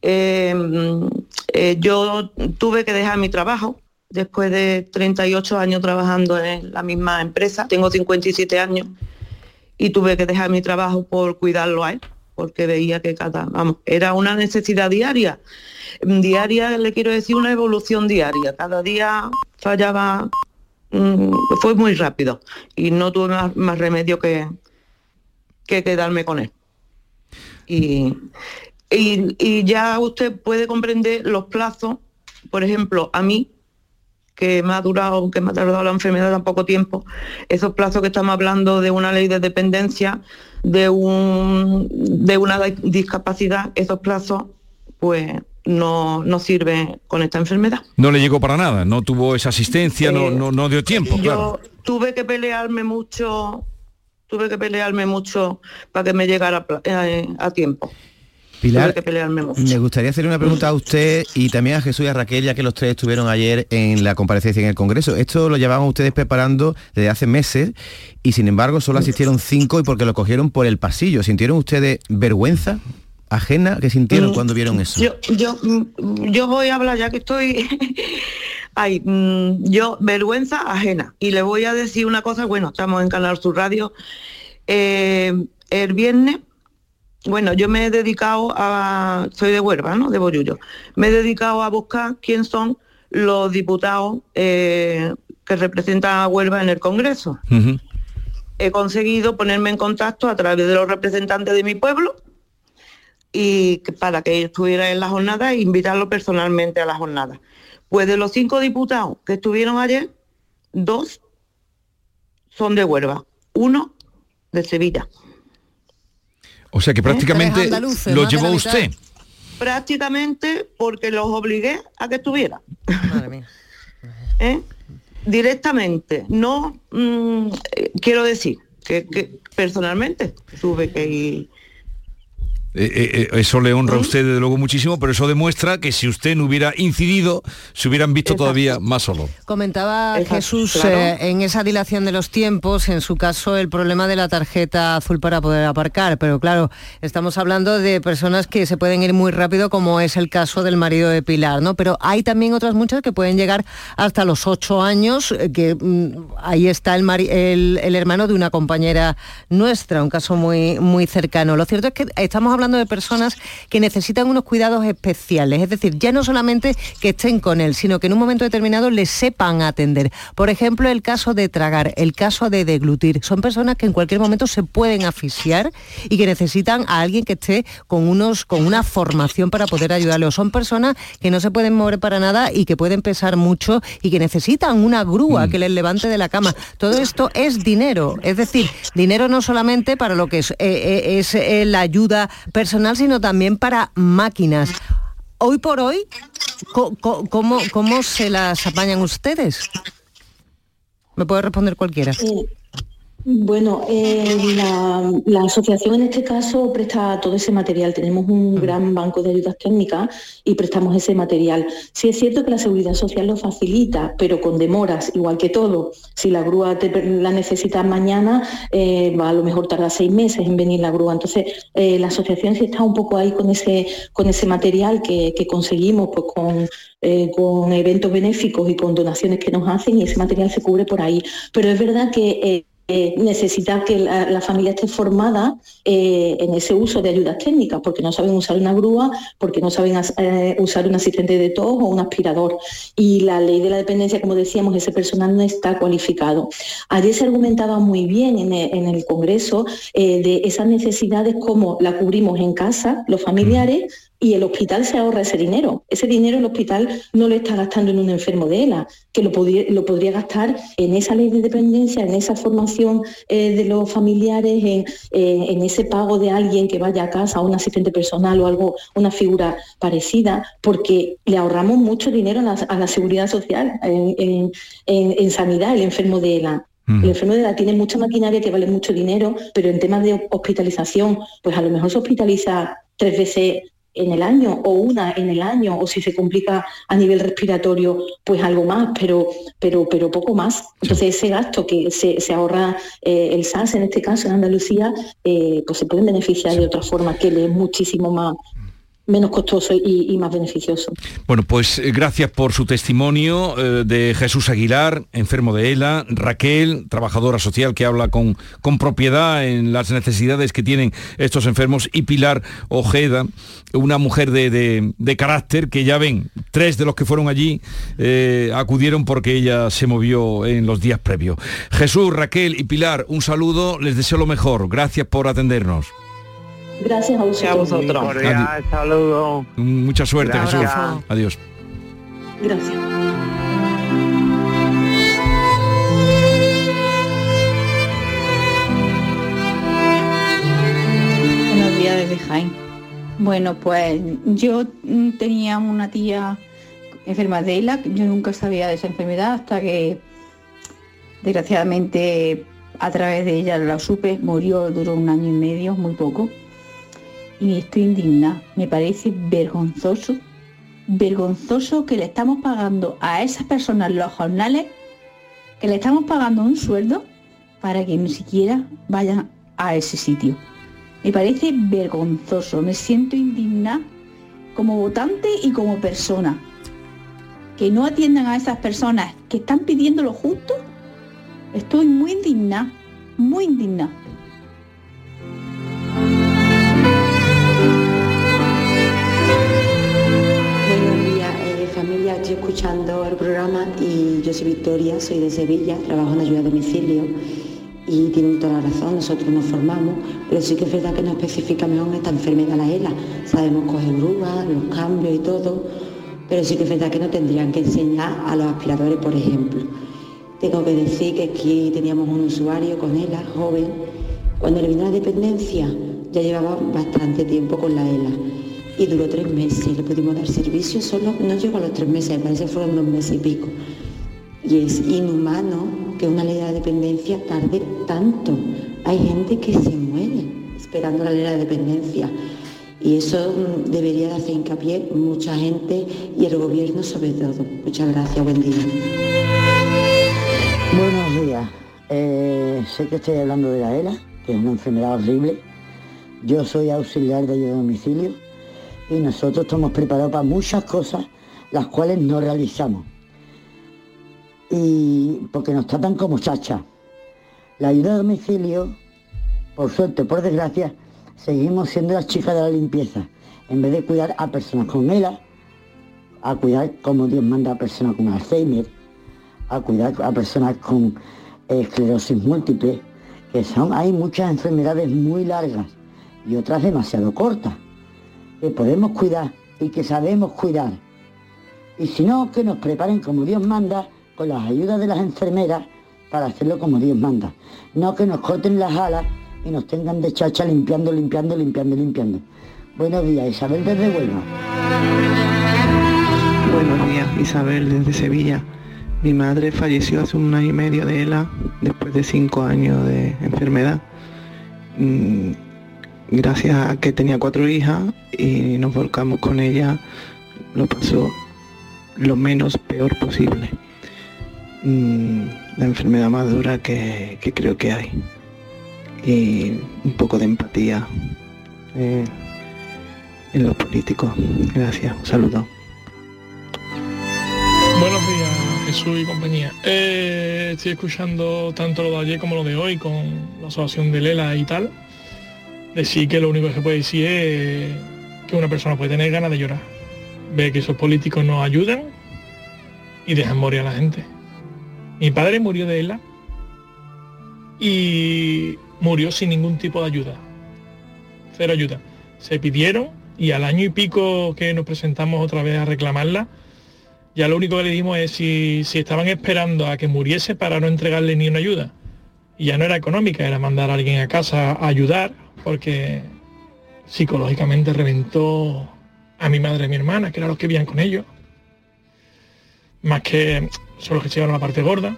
Em, eh, yo tuve que dejar mi trabajo después de 38 años trabajando en la misma empresa. Tengo 57 años y tuve que dejar mi trabajo por cuidarlo a él, porque veía que cada, vamos, era una necesidad diaria. Diaria, le quiero decir, una evolución diaria. Cada día fallaba, mm, fue muy rápido y no tuve más, remedio que, que quedarme con él. Y, y, ya usted puede comprender los plazos, por ejemplo, a mí, que me ha durado, que me ha tardado la enfermedad tan poco tiempo, esos plazos que estamos hablando de una ley de dependencia, de, un, de una discapacidad, esos plazos, pues no, no sirven con esta enfermedad. No le llegó para nada, no tuvo esa asistencia, no, no, no dio tiempo. Yo tuve que pelearme mucho, tuve que pelearme mucho para que me llegara eh, a tiempo. Pilar, me gustaría hacer una pregunta a usted y también a Jesús y a Raquel, ya que los tres estuvieron ayer en la comparecencia en el Congreso. Esto lo llevaban ustedes preparando desde hace meses y sin embargo solo asistieron cinco y porque lo cogieron por el pasillo. ¿Sintieron ustedes vergüenza ajena que sintieron mm, cuando vieron eso? Yo, yo, mm, yo voy a hablar ya que estoy... [LAUGHS] Ay, mm, yo, vergüenza ajena. Y le voy a decir una cosa, bueno, estamos en Canal Sur Radio. Eh, el viernes bueno, yo me he dedicado a, soy de Huelva, ¿no? De Bollullo. Me he dedicado a buscar quién son los diputados eh, que representan a Huelva en el Congreso. He conseguido ponerme en contacto a través de los representantes de mi pueblo y para que estuviera en la jornada e invitarlo personalmente a la jornada. Pues de los cinco diputados que estuvieron ayer, dos son de Huelva, uno de Sevilla. O sea que prácticamente lo llevó usted. Prácticamente porque los obligué a que estuviera. [LAUGHS] ¿Eh? Directamente, no mm, eh, quiero decir que, que, personalmente tuve que ir eh, eh, eh, eso le honra a usted desde luego muchísimo, pero eso demuestra que si usted no hubiera incidido, se hubieran visto todavía más solo. Comentaba Jesús en esa dilación de los tiempos, en su caso el problema de la tarjeta azul para poder aparcar, pero claro, estamos hablando de personas que se pueden ir muy rápido, como es el caso del marido de Pilar, ¿no? Pero hay también otras muchas que pueden llegar hasta los ocho años, que mm, ahí está el, el, el hermano de una compañera nuestra, un caso muy, muy cercano. Lo cierto es que estamos hablando de personas que necesitan unos cuidados especiales, es decir, ya no solamente que estén con él, sino que en un momento determinado les sepan atender. Por ejemplo, el caso de tragar, el caso de deglutir. Son personas que en cualquier momento se pueden asfixiar y que necesitan a alguien que esté con, unos, con una formación para poder ayudarlos. Son personas que no se pueden mover para nada y que pueden pesar mucho y que necesitan una grúa mm. que les levante de la cama. Todo esto es dinero, es decir, dinero no solamente para lo que es, eh, eh, es eh, la ayuda personal, sino también para máquinas. Hoy por hoy, ¿cómo, cómo se las apañan ustedes? Me puede responder cualquiera. Bueno, eh, la, asociación en este caso presta todo ese material. Tenemos un mm. gran banco de ayudas técnicas y prestamos ese material. Sí es cierto que la seguridad social lo facilita, pero con demoras, igual que todo. Si la grúa te, la necesitas mañana, eh, va a lo mejor tarda seis meses en venir la grúa. Entonces, eh, la asociación sí está un poco ahí con ese, con ese material que, conseguimos pues, con, con eventos benéficos y con donaciones que nos hacen y ese material se cubre por ahí. Pero es verdad que eh, necesita que la, familia esté formada eh, en ese uso de ayudas técnicas, porque no saben usar una grúa, porque no saben eh, usar un asistente de tos o un aspirador. Y la ley de la dependencia, como decíamos, ese personal no está cualificado. Ayer se argumentaba muy bien en el, Congreso de esas necesidades, como la cubrimos en casa, los familiares, y el hospital se ahorra ese dinero. Ese dinero el hospital no lo está gastando en un enfermo de ELA, que lo, lo podría gastar en esa ley de dependencia, en esa formación eh, de los familiares, eh, en, ese pago de alguien que vaya a casa, un asistente personal o algo, una figura parecida, porque le ahorramos mucho dinero a la, seguridad social, en, sanidad, el enfermo de ELA. El enfermo de ELA tiene mucha maquinaria que vale mucho dinero, pero en temas de hospitalización, pues a lo mejor se hospitaliza tres veces en el año o una en el año o si se complica a nivel respiratorio pues algo más pero pero pero poco más. Entonces ese gasto que se, ahorra eh, el SAS en este caso en Andalucía eh, pues se pueden beneficiar de otra forma que le es muchísimo más menos costoso y, más beneficioso. Bueno, pues eh, gracias por su testimonio eh, de Jesús Aguilar, enfermo de ELA, Raquel, trabajadora social que habla con, con propiedad en las necesidades que tienen estos enfermos, y Pilar Ojeda, una mujer de, carácter que ya ven, tres de los que fueron allí eh, acudieron porque ella se movió en los días previos. Jesús, Raquel y Pilar, un saludo, les deseo lo mejor, gracias por atendernos. Gracias a vosotros. saludo. Mucha suerte, Jesús. Adiós. Gracias. Buenos días desde Jaén. Bueno, pues yo tenía una tía enferma de ELA, yo nunca sabía de esa enfermedad hasta que desgraciadamente a través de ella la supe, murió, duró un año y medio, muy poco y estoy indignada. Me parece vergonzoso, vergonzoso que le estamos pagando a esas personas los jornales, que le estamos pagando un sueldo para que ni siquiera vayan a ese sitio. Me parece vergonzoso, me siento indignada como votante y como persona. Que no atiendan a esas personas que están pidiendo lo justo. Estoy muy indignada, muy indignada. Escuchando el programa y yo soy Victoria, soy de Sevilla, trabajo en ayuda a domicilio y tienen toda la razón, nosotros nos formamos, pero sí que es verdad que no especifica mejor esta enfermedad la ELA. Sabemos coger brujas, los cambios y todo, pero sí que es verdad que no tendrían que enseñar a los aspiradores, por ejemplo. Tengo que decir que aquí teníamos un usuario con ELA, joven, cuando le vino la dependencia ya llevaba bastante tiempo con la ELA y duró tres meses. Le pudimos dar servicio, solo no llegó a los tres meses, me parece que fueron dos meses y pico. Y es inhumano que una ley de dependencia tarde tanto. Hay gente que se muere esperando la ley de dependencia. Y eso mm, debería de hacer hincapié mucha gente y el gobierno sobre todo. Muchas gracias, buen día. Buenos días. Eh, sé que estoy hablando de la ELA, que es una enfermedad horrible. Yo soy auxiliar de ayuda a domicilio y nosotros estamos preparados para muchas cosas las cuales no realizamos. Y porque nos tratan como chachas. La ayuda a domicilio, por suerte, por desgracia, seguimos siendo las chicas de la limpieza. En vez de cuidar a personas con ELA, a cuidar como Dios manda a personas con Alzheimer, a cuidar a personas con esclerosis múltiple, que son, hay muchas enfermedades muy largas y otras demasiado cortas que podemos cuidar y que sabemos cuidar. Y si no, que nos preparen como Dios manda, con las ayudas de las enfermeras, para hacerlo como Dios manda. No que nos corten las alas y nos tengan de chacha limpiando, limpiando, limpiando, limpiando. Buenos días, Isabel desde Huelva. Buenos días, Isabel desde Sevilla. Mi madre falleció hace un año y medio de ELA, después de cinco años de enfermedad. Gracias a que tenía cuatro hijas y nos volcamos con ella, lo pasó lo menos peor posible. Mm, la enfermedad más dura que, creo que hay. Y un poco de empatía eh, en los políticos. Gracias, un saludo. Buenos días, Jesús y compañía. Eh, estoy escuchando tanto lo de ayer como lo de hoy con la asociación de Lela y tal decir que lo único que se puede decir es que una persona puede tener ganas de llorar. Ve que esos políticos no ayudan y dejan morir a la gente. Mi padre murió de ELA y murió sin ningún tipo de ayuda. Cero ayuda. Se pidieron y al año y pico que nos presentamos otra vez a reclamarla, ya lo único que le dimos es si, si estaban esperando a que muriese para no entregarle ni una ayuda. Y ya no era económica, era mandar a alguien a casa a ayudar porque psicológicamente reventó a mi madre y a mi hermana, que eran los que vivían con ellos. Más que son los que se llevaron la parte gorda.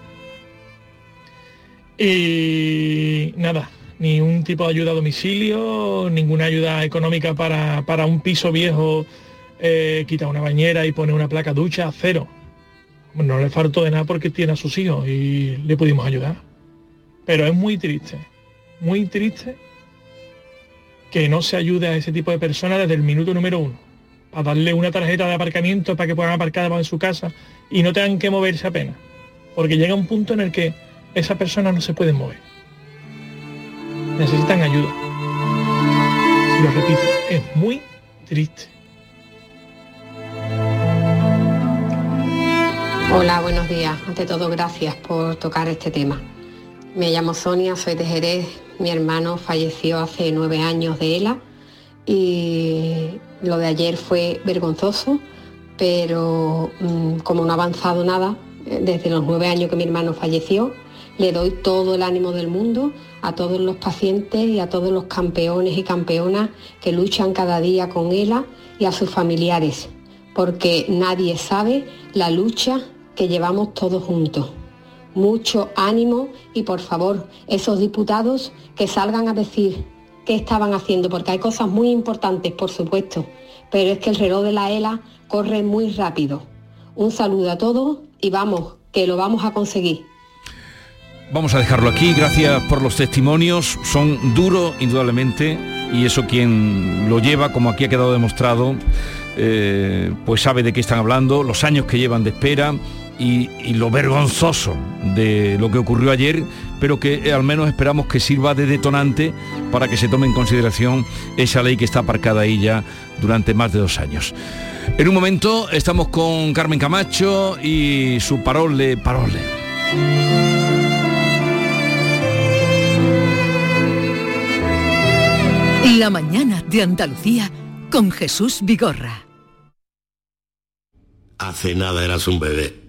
Y nada, ni un tipo de ayuda a domicilio, ninguna ayuda económica para, un piso viejo, eh, quitar una bañera y poner una placa ducha, cero. No le faltó de nada porque tiene a sus hijos y le pudimos ayudar. Pero es muy triste, muy triste que no se ayude a ese tipo de personas desde el minuto número uno. para darle una tarjeta de aparcamiento para que puedan aparcar en su casa y no tengan que moverse apenas. Porque llega un punto en el que esa persona no se puede mover. Necesitan ayuda. Y lo repito, es muy triste. Hola, buenos días. Ante todo, gracias por tocar este tema. Me llamo Sonia, soy de Jerez. Mi hermano falleció hace nueve años de ELA y lo de ayer fue vergonzoso, pero mm, como no ha avanzado nada, eh, desde los nueve años que mi hermano falleció, le doy todo el ánimo del mundo a todos los pacientes y a todos los campeones y campeonas que luchan cada día con ELA y a sus familiares, porque nadie sabe la lucha que llevamos todos juntos. Mucho ánimo y por favor, esos diputados que salgan a decir qué estaban haciendo, porque hay cosas muy importantes, por supuesto, pero es que el reloj de la ELA corre muy rápido. Un saludo a todos y vamos, que lo vamos a conseguir. Vamos a dejarlo aquí, gracias por los testimonios, son duros indudablemente y eso quien lo lleva, como aquí ha quedado demostrado, eh, pues sabe de qué están hablando, los años que llevan de espera y, y, lo vergonzoso de lo que ocurrió ayer, pero que eh, al menos esperamos que sirva de detonante para que se tome en consideración esa ley que está aparcada ahí ya durante más de dos años. En un momento estamos con Carmen Camacho y su parole, parole. La mañana de Andalucía con Jesús Vigorra. Hace nada eras un bebé.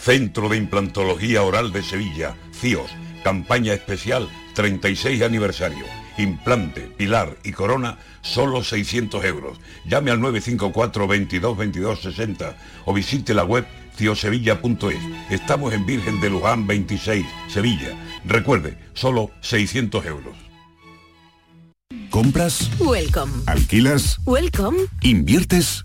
Centro de Implantología Oral de Sevilla, CIOS, campaña especial 36 aniversario. Implante, pilar y corona, solo 600 euros. Llame al 954 22 22 60 o visite la web ciosevilla.es. Estamos en Virgen de Luján 26, Sevilla. Recuerde, solo 600 euros. ¿Compras? Welcome. ¿Alquilas? Welcome. ¿Inviertes?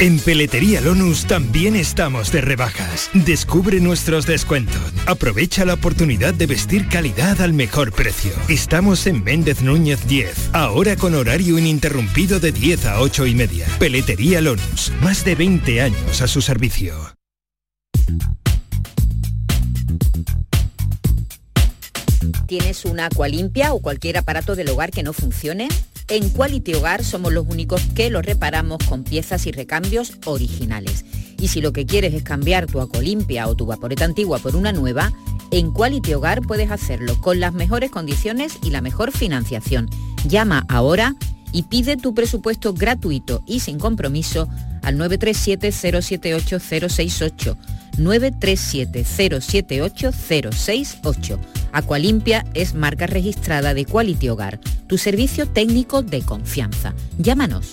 En Peletería Lonus también estamos de rebajas. Descubre nuestros descuentos. Aprovecha la oportunidad de vestir calidad al mejor precio. Estamos en Méndez Núñez 10, ahora con horario ininterrumpido de 10 a 8 y media. Peletería Lonus, más de 20 años a su servicio. ¿Tienes una agua limpia o cualquier aparato del hogar que no funcione? En Quality Hogar somos los únicos que lo reparamos con piezas y recambios originales. Y si lo que quieres es cambiar tu limpia o tu vaporeta antigua por una nueva, en Quality Hogar puedes hacerlo con las mejores condiciones y la mejor financiación. Llama ahora y pide tu presupuesto gratuito y sin compromiso al 937-078-068. 937-078-068. Aqualimpia es marca registrada de Quality Hogar, tu servicio técnico de confianza. Llámanos.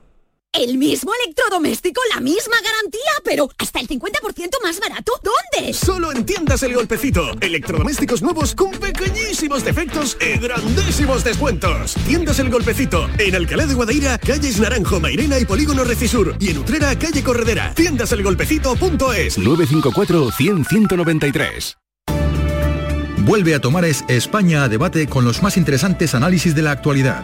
El mismo electrodoméstico, la misma garantía, pero hasta el 50% más barato. ¿Dónde? Solo en Tiendas El Golpecito. Electrodomésticos nuevos con pequeñísimos defectos y grandísimos descuentos. Tiendas El Golpecito. En Alcalá de Guadaira, calles Naranjo, Mairena y Polígono Recisur. Y en Utrera, calle Corredera. Tiendaselgolpecito.es 954 100 193. Vuelve a Tomares España a debate con los más interesantes análisis de la actualidad.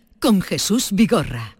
con Jesús Vigorra.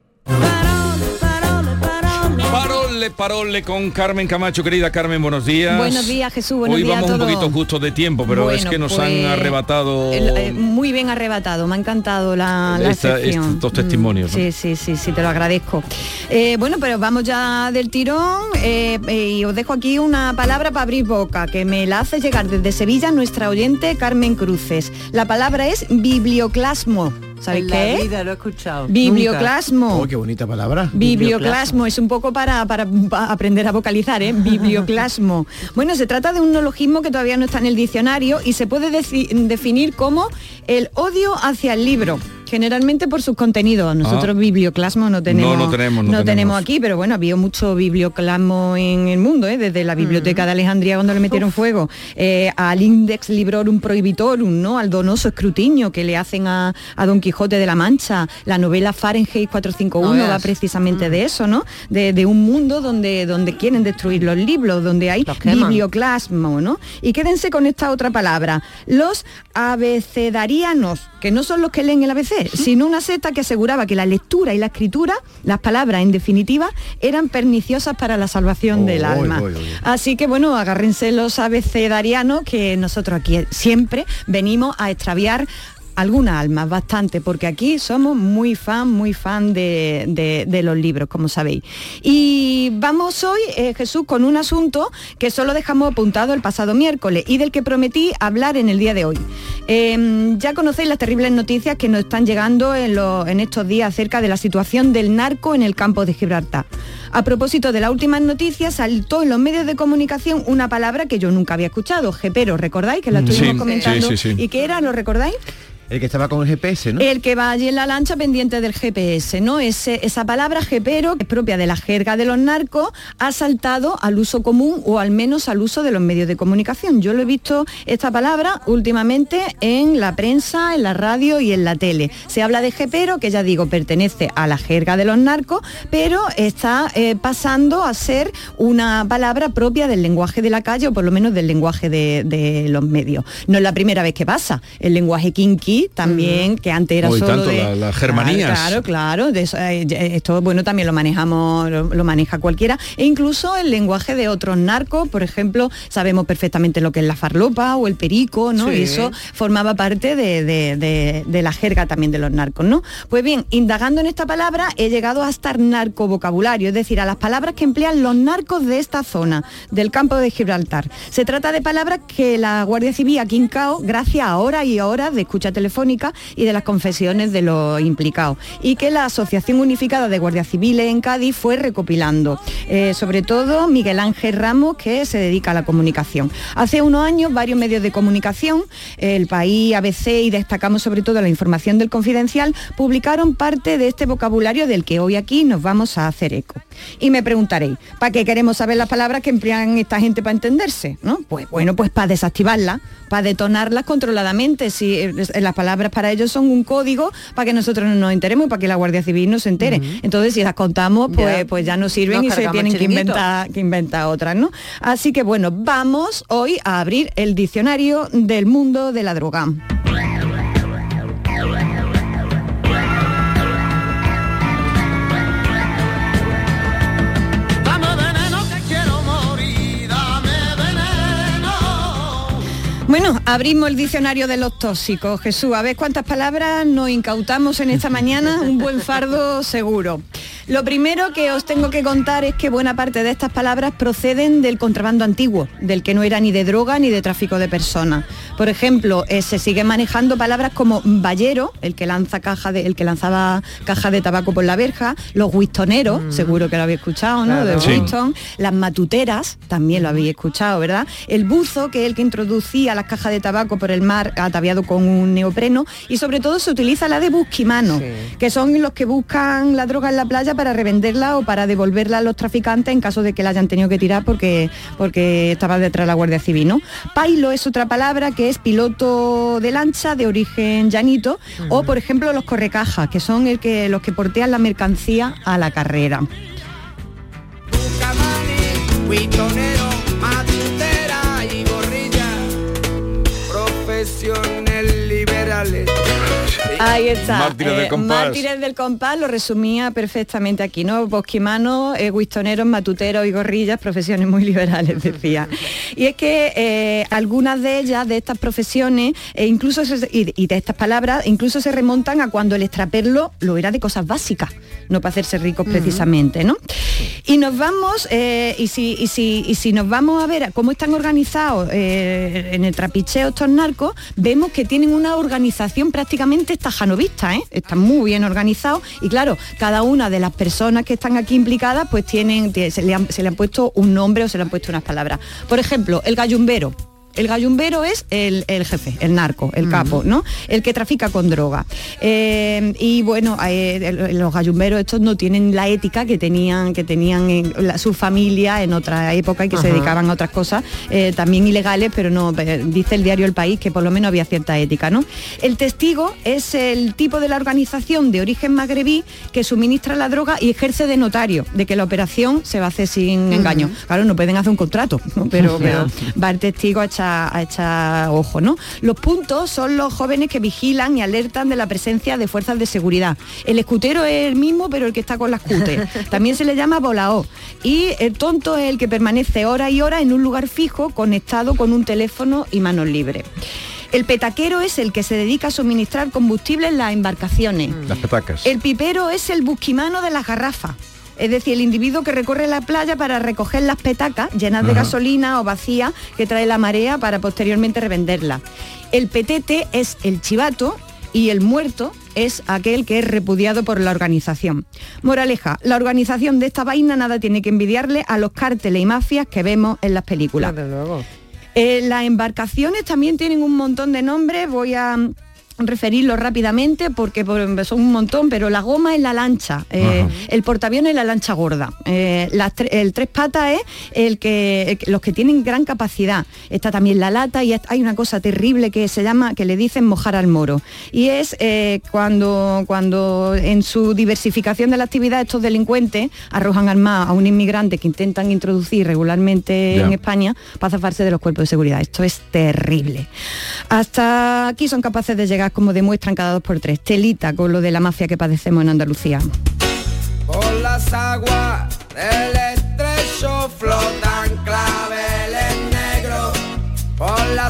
Parole, parole con Carmen Camacho, querida Carmen, buenos días. Buenos días, Jesús, buenos Hoy días vamos a un poquito justo de tiempo, pero es que nos pues, han arrebatado El- eh, muy bien arrebatado, me ha encantado la, la esta- sección. estos testimonios. Mm, ¿no? Sí, sí, sí, sí, te lo agradezco. Eh, bueno, pero vamos ya del tirón eh, eh, y os dejo aquí una palabra para abrir boca, que me la hace llegar desde Sevilla nuestra oyente Carmen Cruces. La palabra es biblioclasmo. ¿Sabéis qué la es? vida lo he escuchado. Biblioclasmo. Oh, qué bonita palabra. Biblioclasmo es un poco para, para pa- aprender a vocalizar, ¿eh? [LAUGHS] Biblioclasmo. Bueno, se trata de un neologismo que todavía no está en el diccionario y se puede definir como el odio hacia el libro. Generalmente por sus contenidos. Nosotros Ah. biblioclasmo no tenemos, No, no tenemos, no tenemos. aquí, pero bueno, había mucho biblioclasmo en el mundo, ¿eh? desde la biblioteca de Alejandría cuando le metieron fuego, eh, al Index Librorum Prohibitorum, ¿no? al donoso escrutinio que le hacen a, a Don Quijote de la Mancha, la novela Fahrenheit 451 No va precisamente de eso, ¿no? De, de un mundo donde, donde quieren destruir los libros, donde hay biblioclasmo, ¿no? Y quédense con esta otra palabra, los abecedarianos, que no son los que leen el ABC, sino una secta que aseguraba que la lectura y la escritura, las palabras en definitiva, eran perniciosas para la salvación del Oy, alma. Así que bueno, agárrense los abecedarianos que nosotros aquí siempre venimos a extraviar algunas almas, bastante, porque aquí somos muy fan, muy fan de, de- de los libros, como sabéis. Y vamos hoy, eh, Jesús, con un asunto que solo dejamos apuntado el pasado miércoles y del que prometí hablar en el día de hoy. Eh, ya conocéis las terribles noticias que nos están llegando en, lo- en estos días acerca de la situación del narco en el campo de Gibraltar. A propósito de las últimas noticias, saltó en los medios de comunicación una palabra que yo nunca había escuchado, jepero, ¿recordáis? Que la Mm, estuvimos sí, comentando. sí, sí, sí. ¿Y qué era? ¿Lo recordáis? El que estaba con el GPS, ¿no? El que va allí en la lancha pendiente del GPS, ¿no? Ese- esa palabra jepero, que es propia de la jerga de los narcos, ha saltado al uso común o al menos al uso de los medios de comunicación. Yo lo he visto esta palabra últimamente en la prensa, en la radio y en la tele. Se habla de jepero, que ya digo, pertenece a la jerga de los narcos, pero está eh, pasando a ser una palabra propia del lenguaje de la calle o por lo menos del lenguaje de, de los medios. No es la primera vez que pasa. El lenguaje kinky también, que antes era solo tanto, de... la- las germanías. Claro, claro. de eso, eh, esto, bueno, también lo manejamos, lo, lo maneja cualquiera. E incluso el lenguaje de otros narcos, por ejemplo, sabemos perfectamente lo que es la farlopa o el perico, ¿no? Sí. Y eso formaba parte de, de- la jerga también de los narcos, ¿no? Pues bien, indagando en esta palabra he llegado hasta el narcovocabulario, es decir, a las palabras que emplean los narcos de esta zona, del campo de Gibraltar. Se trata de palabras que la Guardia Civil ha quincao gracias a horas y horas de escucha telefónica y de las confesiones de los implicados. Y que la Asociación Unificada de Guardias Civiles en Cádiz fue recopilando. Eh, sobre todo Miguel Ángel Ramos, que se dedica a la comunicación. Hace unos años varios medios de comunicación, El País, ABC y destacamos sobre todo la información del Confidencial, publicaron parte de este vocabulario del que hoy aquí nos vamos a hacer eco. Y me preguntaréis, ¿para qué queremos saber las palabras que emplean esta gente para entenderse? ¿no? Pues bueno, pues para desactivarlas, para detonarlas controladamente. Si eh, palabras para ellos son un código para que nosotros no nos enteremos y para que la Guardia Civil no se entere. Entonces, si las contamos, pues Ya. pues ya no sirven Nos y se tienen que inventar, que inventar otras, ¿no? Así que bueno, vamos hoy a abrir el diccionario del mundo de la droga. Bueno, abrimos el diccionario de los tóxicos. Jesús, a ver cuántas palabras nos incautamos en esta mañana. Un buen fardo seguro. Lo primero que os tengo que contar es que buena parte de estas palabras proceden del contrabando antiguo, del que no era ni de droga ni de tráfico de personas. Por ejemplo, eh, se siguen manejando palabras como ballero, el que lanza caja de, el que lanzaba caja de tabaco por la verja, los wistoneros, seguro que lo habéis escuchado, ¿no? Claro. De Sí. Las matuteras, también lo habéis escuchado, ¿verdad? El buzo, que es el que introducía las cajas de tabaco por el mar ataviado con un neopreno, y sobre todo se utiliza la de busquimano, que son los que buscan la droga en la playa para revenderla o para devolverla a los traficantes en caso de que la hayan tenido que tirar porque, porque estaba detrás la Guardia Civil, ¿no? Pailo es otra palabra que es piloto de lancha de origen llanito, o por ejemplo los correcajas, que son el que, los que portean la mercancía a la carrera. Profesiones liberales. Ahí está. Mártires del compás. Mártires del compás lo resumía perfectamente aquí, ¿no? Bosquimanos, eh, guistoneros, matuteros y gorrillas, profesiones muy liberales, [LAUGHS] decía. Y es que eh, algunas de ellas, de estas profesiones, e incluso se- y, y de estas palabras, incluso se remontan a cuando el extraperlo lo era de cosas básicas, no para hacerse ricos precisamente, ¿no? Y nos vamos, eh, y, si, y, si, y si nos vamos a ver cómo están organizados eh, en el trapicheo estos narcos, vemos que tienen una organización prácticamente tajanovista, ¿eh? están muy bien organizados y claro, cada una de las personas que están aquí implicadas pues tienen, tie- se se le han puesto un nombre o se le han puesto unas palabras. Por ejemplo, el gallumbero. El gallumbero es el, el jefe, el narco, el capo, ¿no? El que trafica con droga. Eh, y bueno, eh, los gallumberos estos no tienen la ética que tenían, que tenían en la- su familia en otra época y que se dedicaban a otras cosas eh, también ilegales, pero no, dice el diario El País que por lo menos había cierta ética, ¿no? El testigo es el tipo de la organización de origen magrebí que suministra la droga y ejerce de notario, de que la operación se va a hacer sin engaño. Claro, no pueden hacer un contrato, ¿no? pero, pero va el testigo a echar, a echar ojo, ¿no? Los puntos son los jóvenes que vigilan y alertan de la presencia de fuerzas de seguridad. El escutero es el mismo, pero el que está con las [LAUGHS] cutes. También se le llama volao. Y el tonto es el que permanece hora y hora en un lugar fijo, conectado con un teléfono y manos libres. El petaquero es el que se dedica a suministrar combustible en las embarcaciones. Las petacas. El pipero es el busquimano de las garrafas. Es decir, el individuo que recorre la playa para recoger las petacas llenas de Ajá. gasolina o vacías que trae la marea para posteriormente revenderlas. El petete es el chivato y el muerto es aquel que es repudiado por la organización. Moraleja, la organización de esta vaina nada tiene que envidiarle a los cárteles y mafias que vemos en las películas. Eh, las embarcaciones también tienen un montón de nombres, voy a referirlo rápidamente porque por- son un montón, pero la goma es la lancha, eh, el portaavión es la lancha gorda, eh, las tre- el tres patas es el que, el los que tienen gran capacidad. Está también la lata y hay una cosa terrible que se llama, que le dicen mojar al moro. Y es eh, cuando, cuando en su diversificación de la actividad estos delincuentes arrojan al mar a un inmigrante que intentan introducir regularmente en España para zafarse de los cuerpos de seguridad. Esto es terrible. Hasta aquí son capaces de llegar, como demuestran cada dos por tres, telita con lo de la mafia que padecemos en Andalucía. Por las aguas del estrecho flotan claveles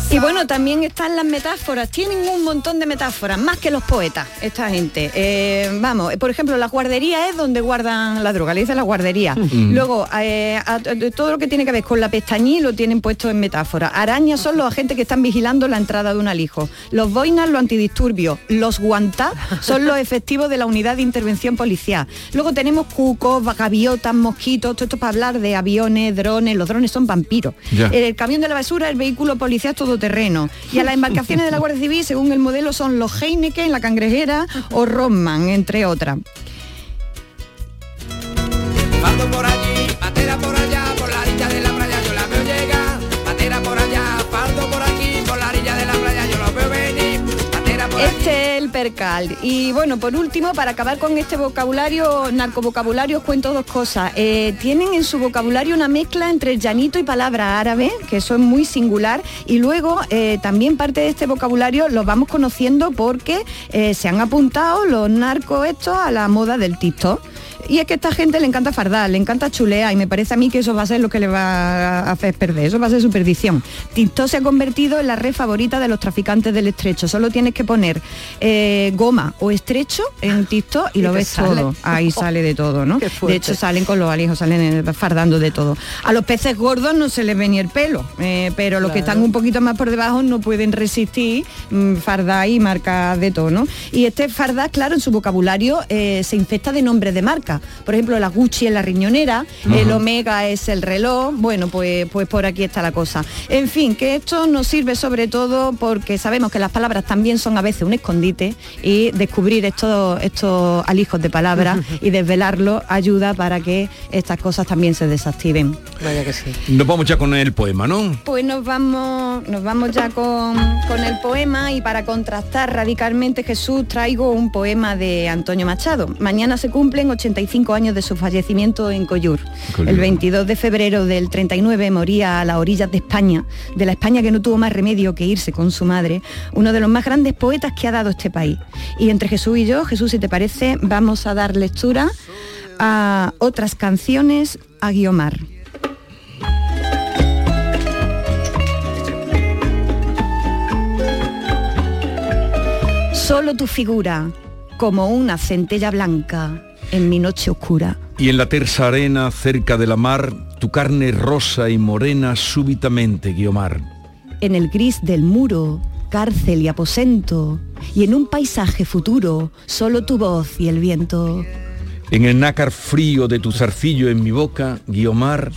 Y bueno, también están las metáforas, tienen un montón de metáforas, más que los poetas, esta gente. Eh, vamos, por ejemplo, la guardería es donde guardan la droga, le dice la guardería. Mm. Luego, eh, a- a- todo lo que tiene que ver con la pestañí lo tienen puesto en metáfora. Arañas son los agentes que están vigilando la entrada de un alijo. Los boinas, los antidisturbios. Los guantá son los efectivos de la unidad de intervención policial. Luego tenemos cucos, gaviotas, mosquitos, todo esto para hablar de aviones, drones. Los drones son vampiros. Ya. El camión de la basura, el vehículo policial todoterreno. Y a las embarcaciones de la Guardia Civil, según el modelo, son los Heineken, la cangrejera o Roman, entre otras. Y bueno, por último, para acabar con este vocabulario, narcovocabulario, os cuento dos cosas. Eh, tienen en su vocabulario una mezcla entre llanito y palabra árabe, que eso es muy singular. Y luego eh, también parte de este vocabulario lo vamos conociendo porque eh, se han apuntado los narcos estos a la moda del TikTok. Y es que a esta gente le encanta fardar, le encanta chulear y me parece a mí que eso va a ser lo que le va a hacer perder, eso va a ser su perdición. TikTok se ha convertido en la red favorita de los traficantes del estrecho, solo tienes que poner eh, goma o estrecho en TikTok y, Y lo ves sale. todo, ahí [LAUGHS] sale de todo, ¿no? De hecho salen con los alijos, salen eh, fardando de todo. A los peces gordos no se les ve ni el pelo, eh, pero los que están un poquito más por debajo no pueden resistir mm, fardar y marcas de todo, ¿no? Y este fardar, claro, en su vocabulario eh, se infecta de nombres de marca. Por ejemplo, la Gucci es la riñonera, el. Omega es el reloj, bueno, pues, pues por aquí está la cosa. En fin, que esto nos sirve sobre todo porque sabemos que las palabras también son a veces un escondite y descubrir estos, estos alijos de palabras [LAUGHS] y desvelarlos ayuda para que estas cosas también se desactiven. Vaya que sí. Nos vamos ya con el poema, ¿no? Pues nos vamos, nos vamos ya con, con el poema y para contrastar radicalmente Jesús traigo un poema de Antonio Machado. Mañana se cumplen 85 años de su fallecimiento en Coyur. Coyur. El 22 de febrero del 39 moría a las orillas de España, de la España que no tuvo más remedio que irse con su madre, uno de los más grandes poetas que ha dado este país. Y entre Jesús y yo, Jesús, si te parece, vamos a dar lectura a otras canciones a Guiomar. Solo tu figura, como una centella blanca en mi noche oscura. Y en la tersa arena cerca de la mar, tu carne rosa y morena súbitamente, Guiomar. En el gris del muro, cárcel y aposento, y en un paisaje futuro, solo tu voz y el viento. En el nácar frío de tu zarcillo en mi boca, Guiomar,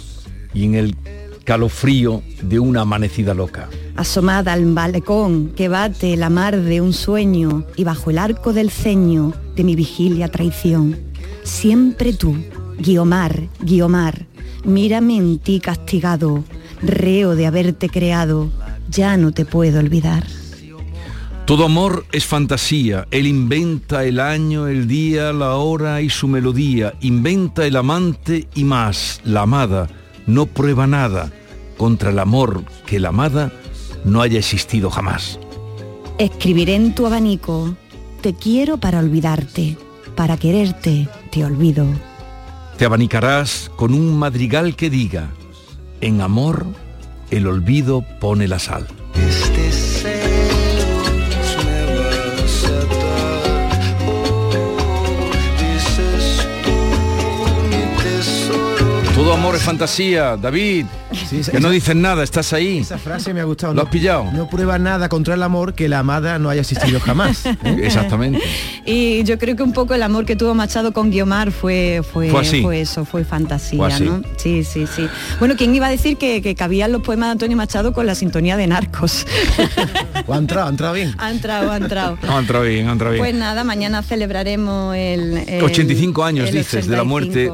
y en el calofrío de una amanecida loca. Asomada al malecón que bate la mar de un sueño y bajo el arco del ceño de mi vigilia traición. Siempre tú, Guiomar, Guiomar, mírame en ti castigado, reo de haberte creado, ya no te puedo olvidar. Todo amor es fantasía, él inventa el año, el día, la hora y su melodía, inventa el amante y más, la amada, no prueba nada contra el amor que la amada no haya existido jamás. Escribiré en tu abanico, te quiero para olvidarte, para quererte te olvido. Te abanicarás con un madrigal que diga, en amor el olvido pone la sal. Este. Todo amor es fantasía, David. Que no dicen nada, estás ahí. Esa frase me ha gustado. ¿Lo no- has pillado? No prueba nada contra el amor que la amada no haya existido jamás. ¿eh? [LAUGHS] Exactamente. Y yo creo que un poco el amor que tuvo Machado con Guiomar fue, fue, Fue así. eso, fue fantasía, Fue así. ¿no? Sí, sí, sí. Bueno, ¿quién iba a decir que, que cabían los poemas de Antonio Machado con la sintonía de Narcos? ¿O [LAUGHS] ha entrado, ha entrado bien? ha entrado, ha entrado. Ha entrado bien, ha entrado bien. Pues nada, mañana celebraremos el, el- 85 años, el dices, de la muerte.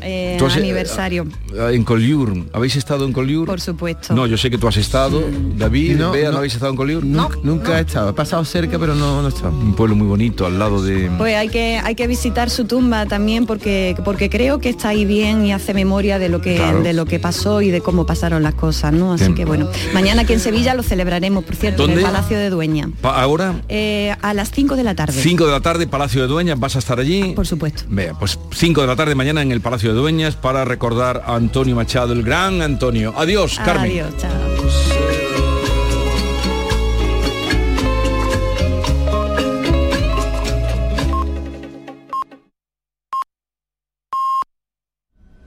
85, eh, has- aniversario, Eh, En Colliur. ¿Habéis estado en Colliur? por supuesto. No, yo sé que tú has estado. David, No, Bea, ¿no, no. habéis estado en Colliur? Nunca, nunca he estado. He pasado cerca, pero no, no he estado. Un pueblo muy bonito, al lado de... Pues hay que hay que visitar su tumba también porque porque creo que está ahí bien y hace memoria de lo que Claro. de lo que pasó y de cómo pasaron las cosas, ¿no? Así Bien. que bueno, mañana aquí en Sevilla lo celebraremos, por cierto, en el Palacio de Dueña. Pa- ahora, Eh, a las 5 de la tarde. 5 de la tarde, Palacio de Dueñas, ¿vas a estar allí? Por supuesto. Vea, pues 5 de la tarde mañana en el Palacio Dueñas para recordar a Antonio Machado, el gran Antonio. Adiós, Carmen. Adiós, chao.